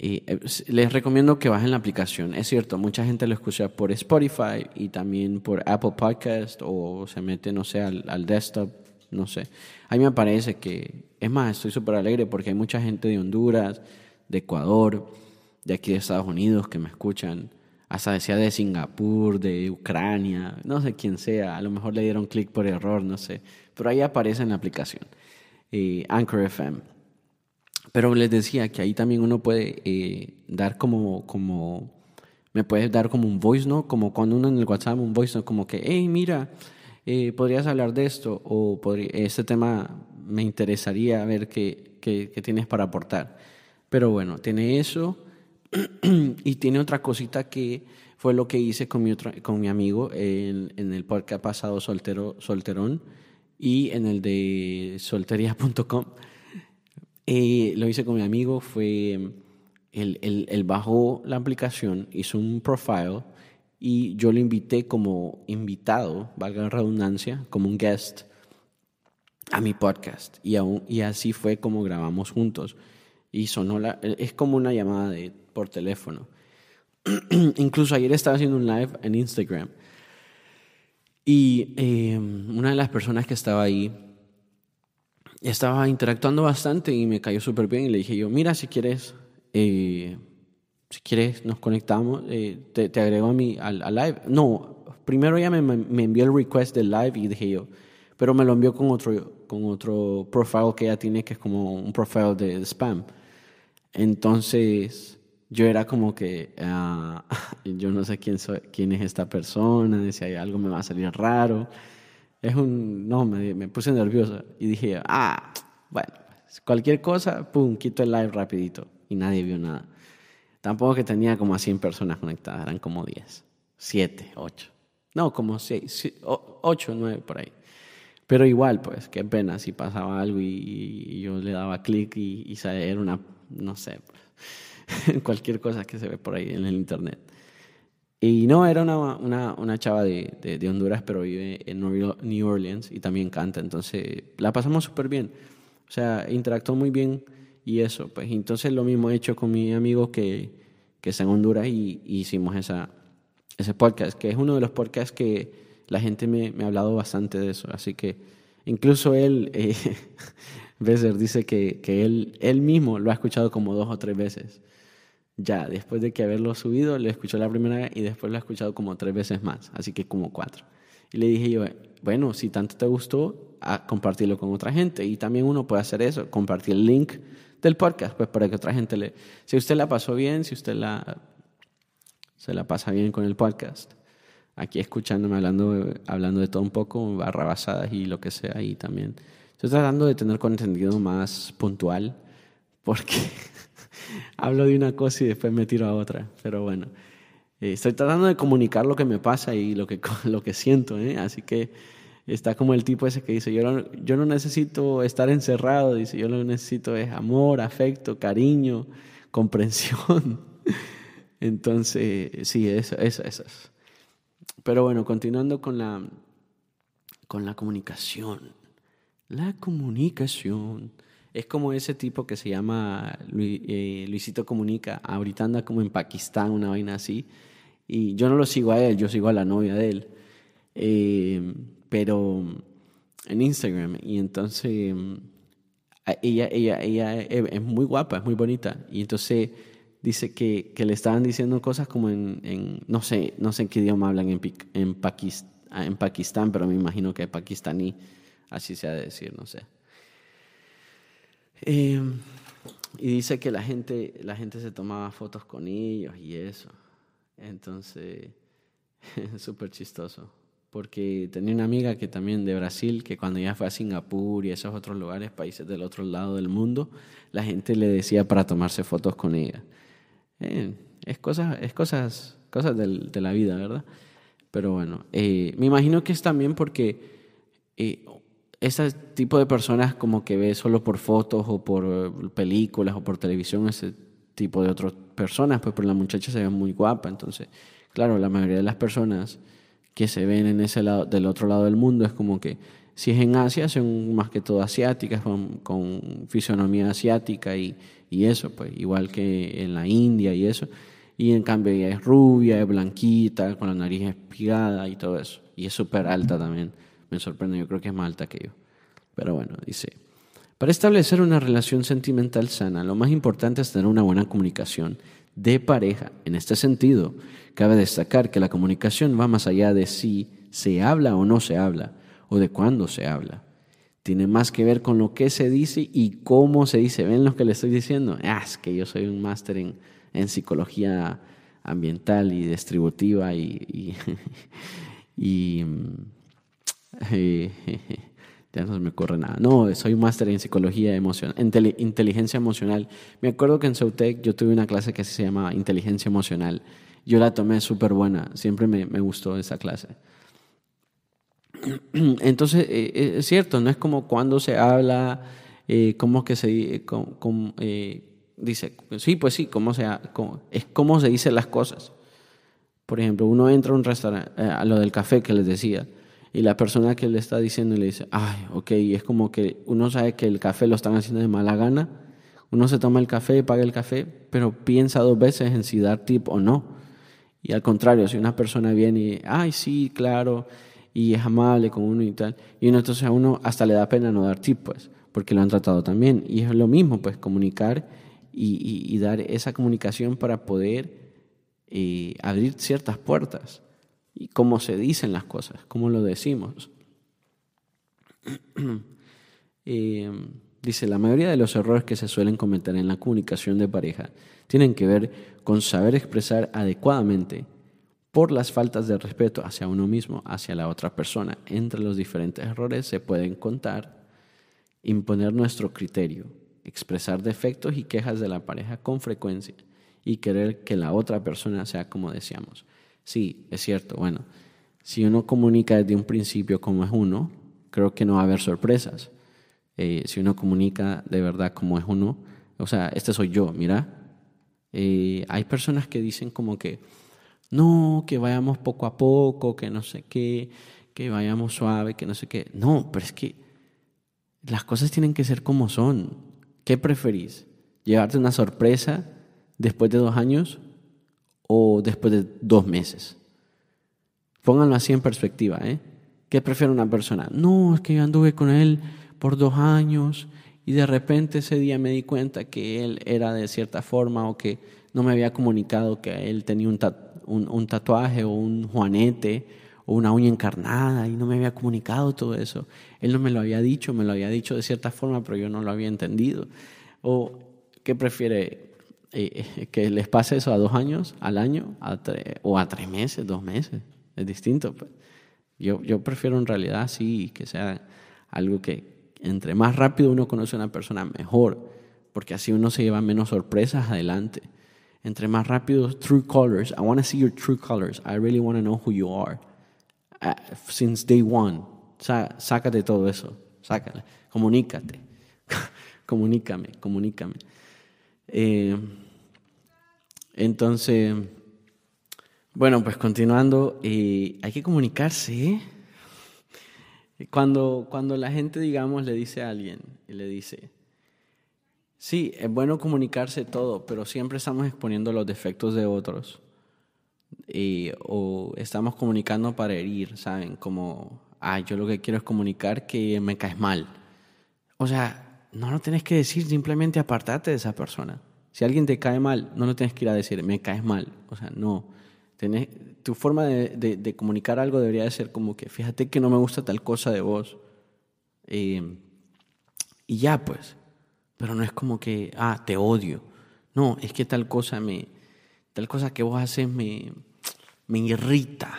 eh, les recomiendo que bajen la aplicación. Es cierto, mucha gente lo escucha por Spotify y también por Apple Podcast o se mete, no sé, al, desktop, no sé. A mí me parece que, es más, estoy súper alegre porque hay mucha gente de Honduras, de Ecuador, de aquí de Estados Unidos que me escuchan. Hasta decía de Singapur, de Ucrania, no sé quién sea. A lo mejor le dieron clic por error, no sé. Pero ahí aparece en la aplicación. Eh, Anchor FM. Pero les decía que ahí también uno puede eh, dar como, como, me puedes dar como un voice no, como cuando uno en el WhatsApp un voice no, como que, hey, mira, eh, podrías hablar de esto o este tema me interesaría ver qué, qué, qué, tienes para aportar. Pero bueno, tiene eso *clears throat* y tiene otra cosita que fue lo que hice con mi, otro, con mi amigo en, en el podcast pasado Soltero, Solterón y en el de soltería.com. Eh, lo hice con mi amigo, fue, él, él, bajó la aplicación, hizo un profile y yo lo invité como invitado, valga la redundancia, como un guest a mi podcast. Y, aún, y así fue como grabamos juntos. Y sonó la, es como una llamada de, por teléfono. *clears throat* Incluso ayer estaba haciendo un live en Instagram y em, una de las personas que estaba ahí estaba interactuando bastante y me cayó súper bien y le dije yo, mira, si quieres, eh, si quieres nos conectamos, eh, te, te, agrego a mi, al, live. No, primero ella me, me, envió el request del live y dije yo, pero me lo envió con otro, con otro profile que ella tiene que es como un profile de spam. Entonces yo era como que, uh, *laughs* yo no sé quién, soy, quién es esta persona, si hay algo me va a salir raro. Es un, no, me, me puse nerviosa y dije, ah, bueno, cualquier cosa, pum, quito el live rapidito y nadie vio nada. Tampoco que tenía como a 100 personas conectadas, eran como 10, 7, 8. No, como 6, 8, 9 por ahí. Pero igual, pues, qué pena si pasaba algo y, y yo le daba clic y, y era una, no sé, pues, *laughs* cualquier cosa que se ve por ahí en el internet. Y no, era una, una, una chava de, de, Honduras, pero vive en New Orleans y también canta. Entonces la pasamos súper bien. O sea, interactuó muy bien y eso. Pues entonces lo mismo he hecho con mi amigo que, que está en Honduras y, hicimos esa, ese podcast, que es uno de los podcasts que la gente me, me ha hablado bastante de eso. Así que incluso él, eh, *laughs* Besser, dice que, que él, él mismo lo ha escuchado como dos o tres veces ya después de que haberlo subido, lo escuchó la primera vez y después lo ha escuchado como tres veces más, así que como cuatro. Y le dije yo, bueno, si tanto te gustó, a compartirlo con otra gente. Y también uno puede hacer eso, compartir el link del podcast, pues para que otra gente le... Si usted la pasó bien, si usted la, se la pasa bien con el podcast, aquí escuchándome, hablando, hablando de todo un poco, barrabasadas y lo que sea, y también estoy tratando de tener contenido más puntual, porque *laughs* hablo de una cosa y después me tiro a otra. Pero bueno, eh, estoy tratando de comunicar lo que me pasa y lo que, *laughs* lo que siento. ¿eh? Así que está como el tipo ese que dice, yo no, yo no necesito estar encerrado, dice, yo lo que necesito es amor, afecto, cariño, *laughs* comprensión. *laughs* Entonces, sí, eso, eso, eso. Pero bueno, continuando con la, con la comunicación. La comunicación. Es como ese tipo que se llama eh, Luisito Comunica. Ahorita anda como en Pakistán, una vaina así. Y yo no lo sigo a él, yo sigo a la novia de él. Eh, pero en Instagram. Y entonces ella, ella, ella es muy guapa, es muy bonita. Y entonces dice que, que le estaban diciendo cosas como en, no, sé, no sé en qué idioma hablan en, en, en Pakistán, pero me imagino que es pakistaní, así se ha de decir, no sé. Em, y dice que la gente, la gente se tomaba fotos con ellos y eso. Entonces, *laughs* súper chistoso. Porque tenía una amiga que también de Brasil, que cuando ella fue a Singapur y esos otros lugares, países del otro lado del mundo, la gente le decía para tomarse fotos con ella. Eh, es cosas, es cosas, cosas de la vida, ¿verdad? Pero bueno, eh, me imagino que es también porque eh, ese tipo de personas como que ve solo por fotos o por películas o por televisión, ese tipo de otras personas, pues por la muchacha se ve muy guapa, entonces, claro, la mayoría de las personas que se ven en ese lado, del otro lado del mundo es como que si es en Asia son más que todo asiáticas, con, con fisonomía asiática y, y, eso, pues igual que en la India y eso. Y en cambio ella es rubia, es blanquita, con la nariz espigada y todo eso. Y es súper alta también me sorprende, yo creo que es más alta que yo. Pero bueno, dice, para establecer una relación sentimental sana, lo más importante es tener una buena comunicación de pareja. En este sentido, cabe destacar que la comunicación va más allá de si se habla o no se habla, o de cuándo se habla. Tiene más que ver con lo que se dice y cómo se dice. ¿Ven lo que le estoy diciendo? Ah, es que yo soy un máster en, psicología ambiental y distributiva y *laughs* mm, *laughs* ya no se me ocurre nada. No, soy máster en psicología emocional, inteligencia emocional. Me acuerdo que en Sautec yo tuve una clase que se llama inteligencia emocional. Yo la tomé súper buena, siempre me, me, gustó esa clase. *clears throat* Entonces, eh, eh, es cierto, no es como cuando se habla, eh, cómo que se eh, dice, sí, pues sí, cómo se, es cómo se dicen las cosas. Por ejemplo, uno entra a un restaurante, a lo del café que les decía, y la persona que le está diciendo le dice, ay, ok, y es como que uno sabe que el café lo están haciendo de mala gana, uno se toma el café y paga el café, pero piensa dos veces en si dar tip o no. Y al contrario, si una persona viene y, ay, sí, claro, y es amable con uno y tal, y entonces a uno hasta le da pena no dar tip, pues, porque lo han tratado también. Y es lo mismo, pues, comunicar y, dar esa comunicación para poder eh, abrir ciertas puertas y cómo se dicen las cosas, cómo lo decimos. *clears throat* Eh, dice, la mayoría de los errores que se suelen cometer en la comunicación de pareja tienen que ver con saber expresar adecuadamente por las faltas de respeto hacia uno mismo, hacia la otra persona. Entre los diferentes errores se pueden contar, imponer nuestro criterio, expresar defectos y quejas de la pareja con frecuencia y querer que la otra persona sea como deseamos. Sí, es cierto. Bueno, si uno comunica desde un principio como es uno, creo que no va a haber sorpresas. Eh, si uno comunica de verdad como es uno, o sea, este soy yo, mira. Eh, hay personas que dicen como que, no, que vayamos poco a poco, que no sé qué, que vayamos suave, que no sé qué. No, pero es que las cosas tienen que ser como son. ¿Qué preferís? ¿Llevarte una sorpresa después de dos años o después de dos meses. Pónganlo así en perspectiva. ¿eh? ¿Qué prefiere una persona? No, es que yo anduve con él por dos años y de repente ese día me di cuenta que él era de cierta forma o que no me había comunicado que él tenía un, un, tatuaje o un juanete o una uña encarnada y no me había comunicado todo eso. Él no me lo había dicho, me lo había dicho de cierta forma, pero yo no lo había entendido. ¿O qué prefiere? Eh, que les pase eso a dos años, al año, o a tres meses, dos meses. Es distinto. Pues. Yo, yo prefiero en realidad sí que sea algo que entre más rápido uno conoce a una persona, mejor, porque así uno se lleva menos sorpresas adelante. Entre más rápido, true colors. I want to see your true colors. I really want to know who you are. Uh, since day one. sácate todo eso. Sácale. Comunícate. *laughs* comunícame, comunícame. Eh, entonces, bueno, pues continuando, eh, hay que comunicarse. ¿eh? Cuando, cuando la gente, digamos, le dice a alguien y le dice, sí, es bueno comunicarse todo, pero siempre estamos exponiendo los defectos de otros. o estamos comunicando para herir, ¿saben? Como, ah, yo lo que quiero es comunicar que me caes mal. O sea, no lo tenés que decir, simplemente apartate de esa persona. Si alguien te cae mal, no lo tienes que ir a decir, me caes mal. O sea, no. Tenés, tu forma de, comunicar algo debería de ser como que, fíjate que no me gusta tal cosa de vos. Eh, y ya, pues. Pero no es como que, ah, te odio. No, es que tal cosa me, tal cosa que vos haces me, me irrita.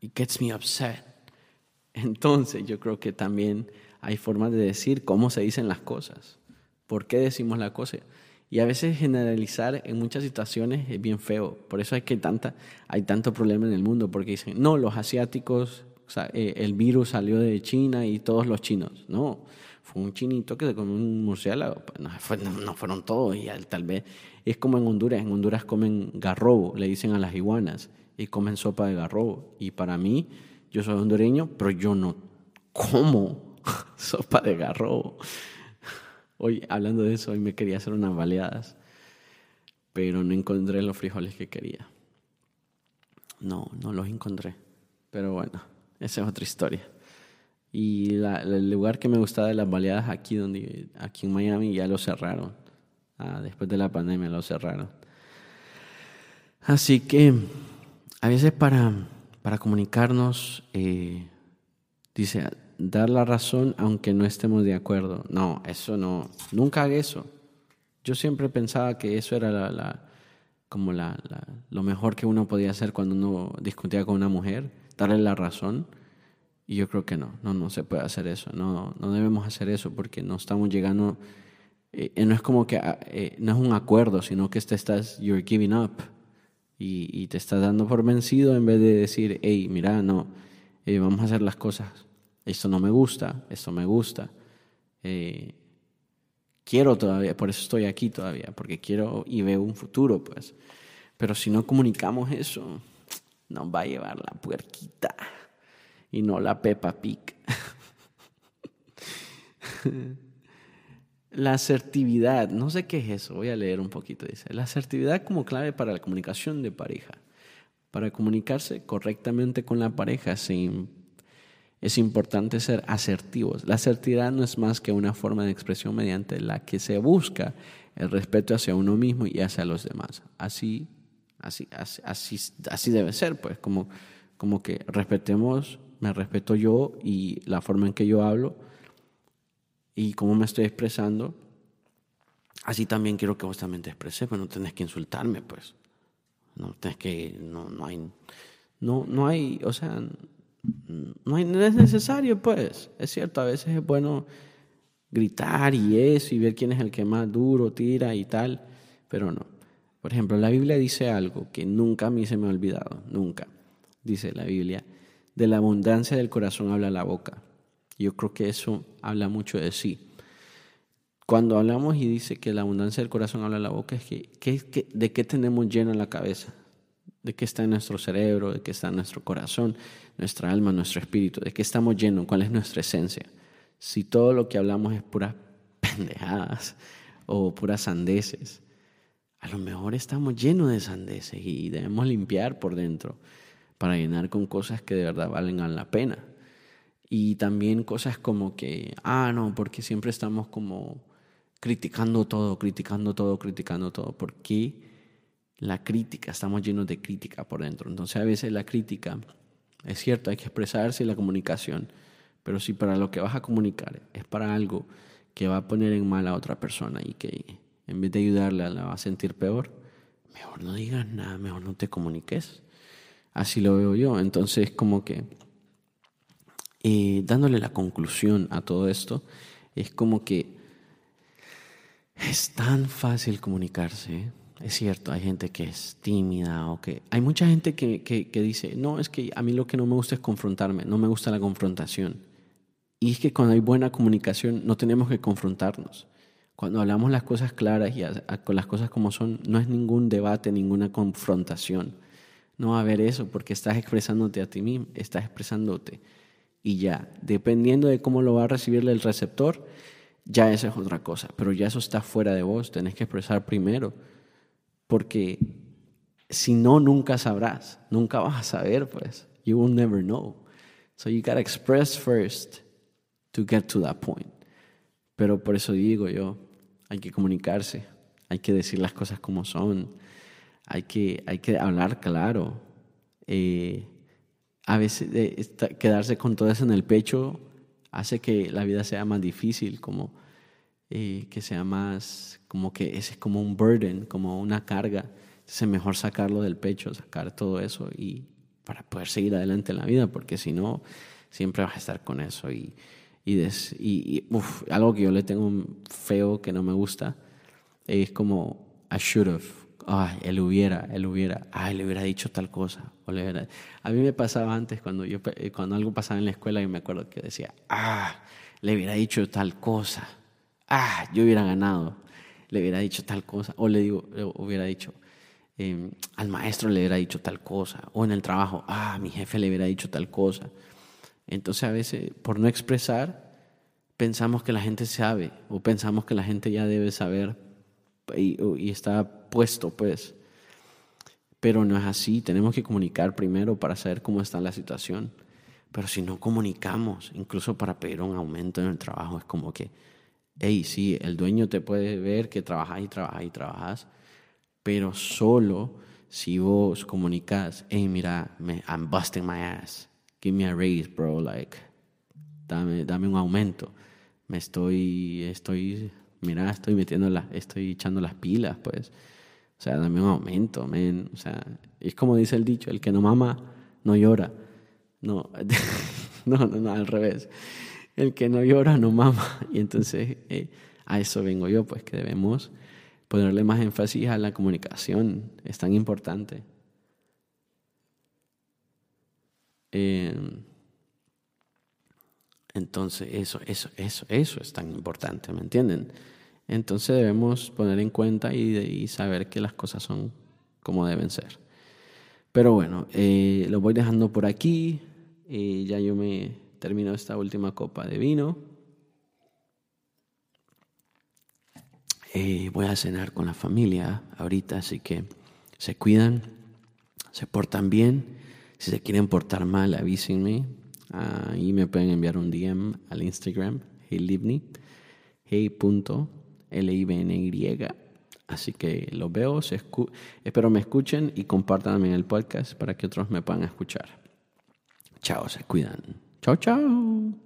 It gets me upset. Entonces yo creo que también hay formas de decir cómo se dicen las cosas, por qué decimos la cosa. Y a veces generalizar en muchas situaciones es bien feo. Por eso hay que tanta, hay tanto problema en el mundo, porque dicen, no, los asiáticos, eh, el virus salió de China y todos los chinos. No, fue un chinito que se comió un murciélago. Pues, no, fueron todos. Y tal vez es como en Honduras. En Honduras comen garrobo, le dicen a las iguanas, y comen sopa de garrobo. Y para mí, yo soy hondureño, pero yo no como *laughs* sopa de garrobo. Hoy, hablando de eso, hoy me quería hacer unas baleadas, pero no encontré los frijoles que quería. No, no los encontré. Pero bueno, esa es otra historia. Y el lugar que me gustaba de las baleadas aquí, donde, aquí en Miami ya lo cerraron. Ah, después de la pandemia lo cerraron. Así que a veces para, para comunicarnos, eh, dice, dar la razón aunque no estemos de acuerdo. No, eso no, nunca haga eso. Yo siempre pensaba que eso era la, como la, lo mejor que uno podía hacer cuando uno discutía con una mujer, darle la razón. Y yo creo que no, no, no se puede hacer eso. No, no debemos hacer eso porque no estamos llegando. Eh, no es como que ah, eh, no es un acuerdo, sino que te estás, you're giving up. Y, y, te estás dando por vencido en vez de decir, hey, mira, no, eh, vamos a hacer las cosas esto no me gusta, esto me gusta. Eh, quiero todavía, por eso estoy aquí todavía, porque quiero y veo un futuro, pues. Pero si no comunicamos eso, nos va a llevar la puerquita y no la Peppa Pig. *laughs* la asertividad, no sé qué es eso, voy a leer un poquito, dice. La asertividad como clave para la comunicación de pareja. Para comunicarse correctamente con la pareja sin es importante ser asertivos. La asertividad no es más que una forma de expresión mediante la que se busca el respeto hacia uno mismo y hacia los demás. Así, así, así, así, debe ser, pues, como, como que respetemos, me respeto yo y la forma en que yo hablo y cómo me estoy expresando. Así también quiero que vos también te expreses, pero no tenés que insultarme, pues. No tenés que, no, no hay, no, no hay, o sea, no, es necesario, pues. Es cierto, a veces es bueno gritar y eso y ver quién es el que más duro tira y tal, pero no. Por ejemplo, la Biblia dice algo que nunca a mí se me ha olvidado, nunca. Dice la Biblia, de la abundancia del corazón habla la boca. Yo creo que eso habla mucho de sí. Cuando hablamos y dice que la abundancia del corazón habla la boca, es que, ¿de qué tenemos lleno la cabeza? ¿De qué está en nuestro cerebro? ¿De qué está en nuestro corazón? nuestra alma, nuestro espíritu, de qué estamos llenos, cuál es nuestra esencia. Si todo lo que hablamos es puras *laughs* pendejadas o puras sandeces, a lo mejor estamos llenos de sandeces y debemos limpiar por dentro para llenar con cosas que de verdad valen la pena. Y también cosas como que, ah, no, porque siempre estamos como criticando todo, criticando todo, criticando todo. Porque la crítica, estamos llenos de crítica por dentro. Entonces a veces la crítica es cierto, hay que expresarse la comunicación, pero si para lo que vas a comunicar es para algo que va a poner en mal a otra persona y que en vez de ayudarla la va a sentir peor, mejor no digas nada, mejor no te comuniques. Así lo veo yo. Entonces, como que eh, dándole la conclusión a todo esto, es como que es tan fácil comunicarse. ¿eh? Es cierto, hay gente que es tímida o que... Hay mucha gente que, que, dice, no, es que a mí lo que no me gusta es confrontarme, no me gusta la confrontación. Y es que cuando hay buena comunicación no tenemos que confrontarnos. Cuando hablamos las cosas claras y con las cosas como son, no es ningún debate, ninguna confrontación. No va a haber eso porque estás expresándote a ti mismo, estás expresándote. Y ya, dependiendo de cómo lo va a recibir el receptor, ya esa es otra cosa. Pero ya eso está fuera de vos, tenés que expresar primero porque si no, nunca sabrás, nunca vas a saber, pues. You will never know. So you gotta express first to get to that point. Pero por eso digo yo, hay que comunicarse, hay que decir las cosas como son, hay que, hay que hablar claro. Eh, a veces quedarse con todo eso en el pecho hace que la vida sea más difícil, como eh, que sea más, como que ese es como un burden, como una carga. Es mejor sacarlo del pecho, sacar todo eso y para poder seguir adelante en la vida, porque si no, siempre vas a estar con eso. Y, y, y, algo que yo le tengo feo que no me gusta es como, I should have, ay, él hubiera, él hubiera, ay, le hubiera dicho tal cosa. O le hubiera... A mí me pasaba antes cuando, yo, cuando algo pasaba en la escuela y me acuerdo que decía, ah, le hubiera dicho tal cosa, ah, yo hubiera ganado, le hubiera dicho tal cosa, o le digo, hubiera dicho, em, al maestro le hubiera dicho tal cosa, o en el trabajo, ah, mi jefe le hubiera dicho tal cosa. Entonces a veces, por no expresar, pensamos que la gente sabe, o pensamos que la gente ya debe saber y, y está puesto, pues. Pero no es así, tenemos que comunicar primero para saber cómo está la situación. Pero si no comunicamos, incluso para pedir un aumento en el trabajo, es como que, hey, sí, el dueño te puede ver que trabajas y trabajas y trabajas, pero solo si vos comunicas, hey, mira, me, I'm busting my ass, give me a raise, bro, like, dame, dame un aumento. Me estoy, estoy, mira, estoy metiendo la, estoy echando las pilas, pues. O sea, dame un aumento, men. O sea, es como dice el dicho, el que no mama, no llora. No, *laughs* no, no, no, al revés. El que no llora, no mama. *laughs* Y entonces eh, a eso vengo yo, pues que debemos ponerle más énfasis a la comunicación. Es tan importante. Em, entonces, eso, eso, eso, eso es tan importante, ¿me entienden? Entonces debemos poner en cuenta y, saber que las cosas son como deben ser. Pero bueno, eh, lo voy dejando por aquí. Eh, ya yo me termino esta última copa de vino. Eh, voy a cenar con la familia ahorita, así que se cuidan, se portan bien. Si se quieren portar mal, avísenme. Ahí me pueden enviar un DM al Instagram, heylibni, hey.libny. Así que los veo, espero me escuchen y compartan también el podcast para que otros me puedan escuchar. Chao, se cuidan. Chao, chao.